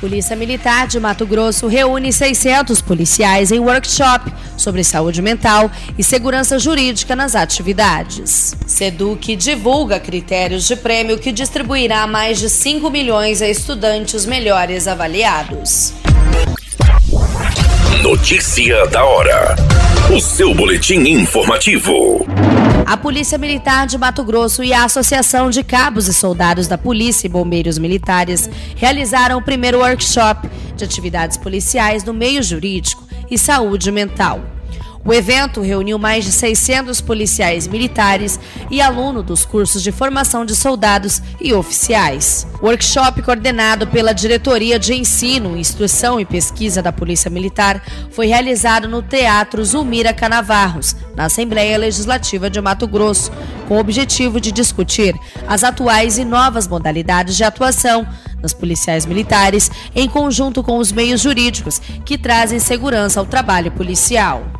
Polícia Militar de Mato Grosso reúne 600 policiais em workshop sobre saúde mental e segurança jurídica nas atividades. Seduc divulga critérios de prêmio que distribuirá mais de 5 milhões a estudantes melhores avaliados. Notícia da hora. O seu boletim informativo. A Polícia Militar de Mato Grosso e a Associação de Cabos e Soldados da Polícia e Bombeiros Militares realizaram o primeiro workshop de atividades policiais no meio jurídico e saúde mental. O evento reuniu mais de 600 policiais militares e alunos dos cursos de formação de soldados e oficiais. Workshop, coordenado pela Diretoria de Ensino, Instrução e Pesquisa da Polícia Militar, foi realizado no Teatro Zulmira Canavarros, na Assembleia Legislativa de Mato Grosso, com o objetivo de discutir as atuais e novas modalidades de atuação das policiais militares, em conjunto com os meios jurídicos que trazem segurança ao trabalho policial.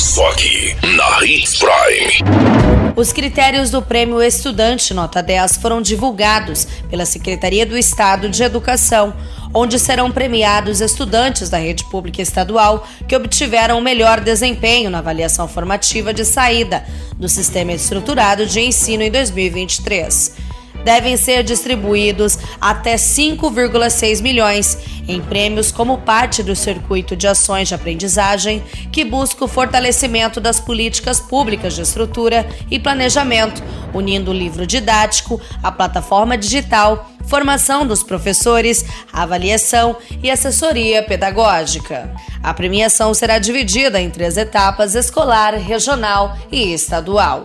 Só aqui, na Hits Prime. Os critérios do Prêmio Estudante Nota 10 foram divulgados pela Secretaria do Estado de Educação, onde serão premiados estudantes da rede pública estadual que obtiveram o melhor desempenho na avaliação formativa de saída do Sistema Estruturado de Ensino em 2023 devem ser distribuídos até 5,6 milhões em prêmios como parte do circuito de ações de aprendizagem que busca o fortalecimento das políticas públicas de estrutura e planejamento, unindo o livro didático, a plataforma digital, formação dos professores, avaliação e assessoria pedagógica. A premiação será dividida em três etapas: escolar, regional e estadual.